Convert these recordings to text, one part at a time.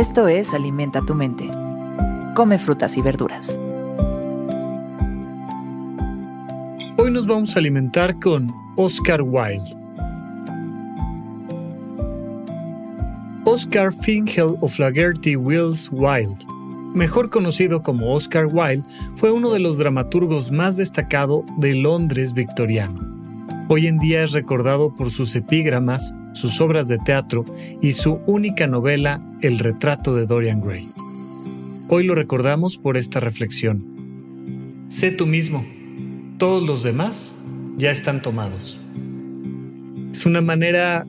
Esto es Alimenta tu mente. Come frutas y verduras. Hoy nos vamos a alimentar con Oscar Wilde. Oscar Finkel O'Flaherty Wills Wilde, mejor conocido como Oscar Wilde, fue uno de los dramaturgos más destacados de Londres victoriano. Hoy en día es recordado por sus epígramas, sus obras de teatro y su única novela El retrato de Dorian Gray. Hoy lo recordamos por esta reflexión. Sé tú mismo, todos los demás ya están tomados. Es una manera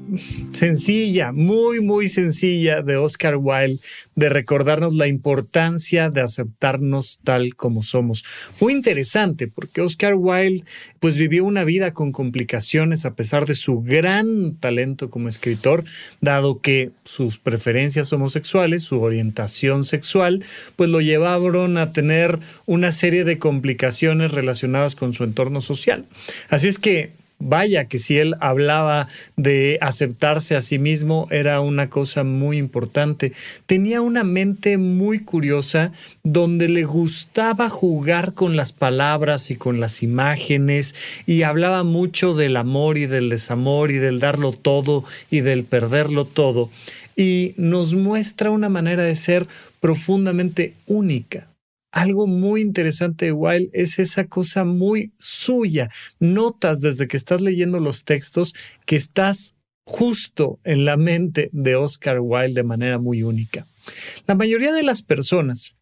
sencilla, muy, muy sencilla de Oscar Wilde de recordarnos la importancia de aceptarnos tal como somos. Muy interesante porque Oscar Wilde pues vivió una vida con complicaciones a pesar de su gran talento como escritor, dado que sus preferencias homosexuales, su orientación sexual, pues lo llevaron a tener una serie de complicaciones relacionadas con su entorno social. Así es que vaya que si él hablaba de aceptarse a sí mismo era una cosa muy importante. Tenía una mente muy curiosa donde le gustaba jugar con las palabras y con las imágenes y hablaba mucho del amor y del desamor y del darlo todo y del perderlo todo. Y nos muestra una manera de ser profundamente única algo muy interesante de Wilde es esa cosa muy suya. Notas desde que estás leyendo los textos que estás justo en la mente de Oscar Wilde de manera muy única. La mayoría de las personas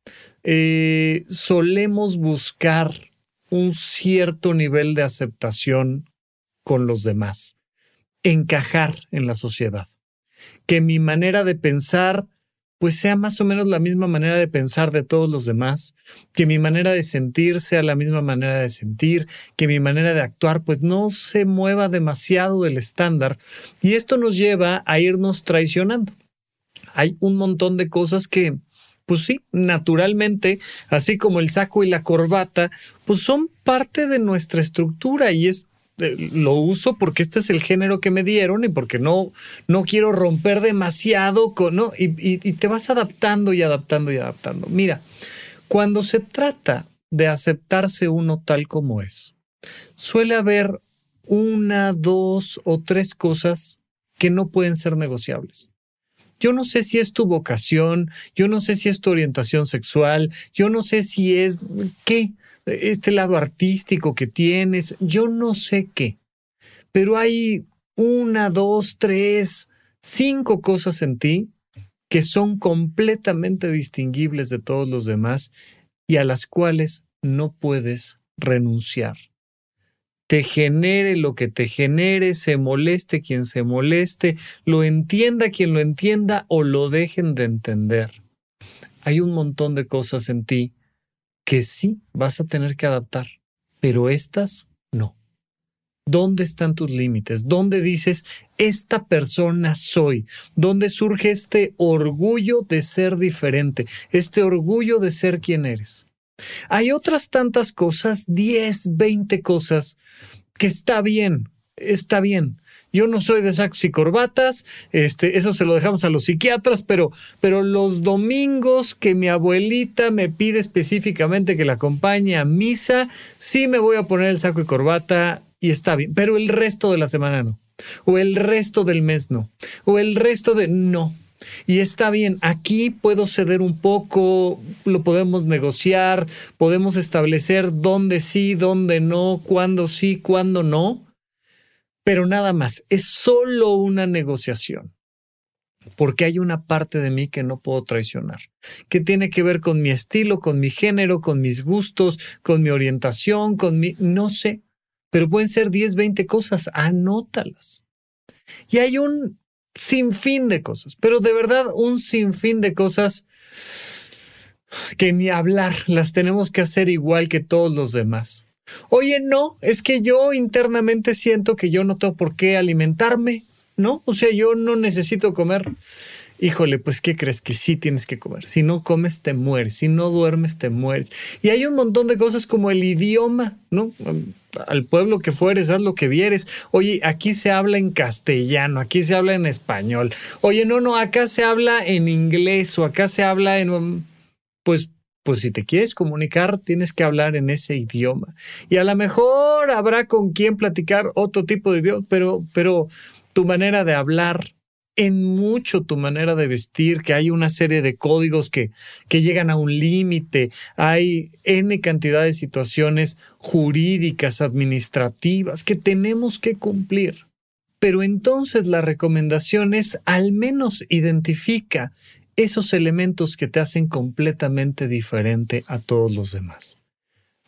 eh, solemos buscar un cierto nivel de aceptación con los demás, encajar en la sociedad, que mi manera de pensar pues sea más o menos la misma manera de pensar de todos los demás, que mi manera de sentir sea la misma manera de sentir, que mi manera de actuar pues no se mueva demasiado del estándar y esto nos lleva a irnos traicionando. Hay un montón de cosas que pues sí, naturalmente, así como el saco y la corbata, pues son parte de nuestra estructura y es lo uso porque este es el género que me dieron y porque no, no quiero romper demasiado con, ¿no? Y te vas adaptando y adaptando y adaptando. Mira, cuando se trata de aceptarse uno tal como es, suele haber una, dos o tres cosas que no pueden ser negociables. Yo no sé si es tu vocación, yo no sé si es tu orientación sexual, yo no sé si es qué, este lado artístico que tienes, yo no sé qué, pero hay una, dos, tres, cinco cosas en ti que son completamente distinguibles de todos los demás y a las cuales no puedes renunciar. Te genere lo que te genere, se moleste quien se moleste, lo entienda quien lo entienda o lo dejen de entender. Hay un montón de cosas en ti que sí vas a tener que adaptar, pero estas no. ¿Dónde están tus límites? ¿Dónde dices, esta persona soy? ¿Dónde surge este orgullo de ser diferente? Este orgullo de ser quien eres. Hay otras tantas cosas, 10, 20 cosas, que está bien, está bien. Yo no soy de sacos y corbatas, este, eso se lo dejamos a los psiquiatras, pero, pero los domingos que mi abuelita me pide específicamente que la acompañe a misa, sí me voy a poner el saco y corbata y está bien, pero el resto de la semana no, o el resto del mes no, o el resto de no. Y está bien, aquí puedo ceder un poco, lo podemos negociar, podemos establecer dónde sí, dónde no, cuándo sí, cuándo no pero nada más, es solo una negociación. Porque hay una parte de mí que no puedo traicionar, que tiene que ver con mi estilo, con mi género, con mis gustos, con mi orientación, con mi... no sé, pero pueden ser 10, 20 cosas, anótalas. Y hay un sinfín de cosas, pero de verdad un sinfín de cosas que ni hablar, las tenemos que hacer igual que todos los demás. Oye, no, es que yo internamente siento que yo no tengo por qué alimentarme, ¿no? O sea, yo no necesito comer. híjole, pues ¿qué crees que sí tienes que comer? Si no comes, te mueres. Si no duermes, te mueres. Y hay un montón de cosas como el idioma, ¿no? Al pueblo que fueres, haz lo que vieres. Oye, aquí se habla en castellano, aquí se habla en español. Oye, no, no, acá se habla en inglés o acá se habla en... Pues pues si te quieres comunicar, tienes que hablar en ese idioma. Y a lo mejor habrá con quien platicar otro tipo de idioma, pero, pero tu manera de hablar, en mucho tu manera de vestir, que hay una serie de códigos que, que llegan a un límite, hay N cantidad de situaciones jurídicas, administrativas que tenemos que cumplir. Pero entonces la recomendación es al menos identifica esos elementos que te hacen completamente diferente a todos los demás.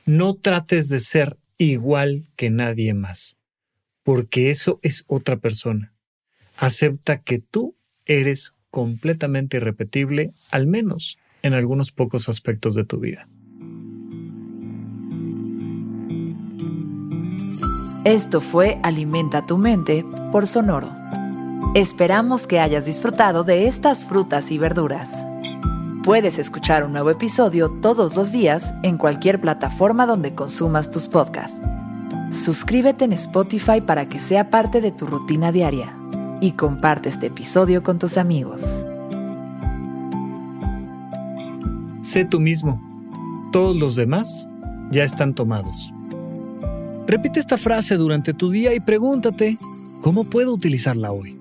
No trates de ser igual que nadie más, porque eso es otra persona acepta que tú eres completamente irrepetible, al menos en algunos pocos aspectos de tu vida. Esto fue Alimenta tu mente por Sonoro. Esperamos que hayas disfrutado de estas frutas y verduras. Puedes escuchar un nuevo episodio todos los días en cualquier plataforma donde consumas tus podcasts. Suscríbete en Spotify para que sea parte de tu rutina diaria y comparte este episodio con tus amigos. Sé tú mismo. Todos los demás ya están tomados. Repite esta frase durante tu día y pregúntate, ¿cómo puedo utilizarla hoy?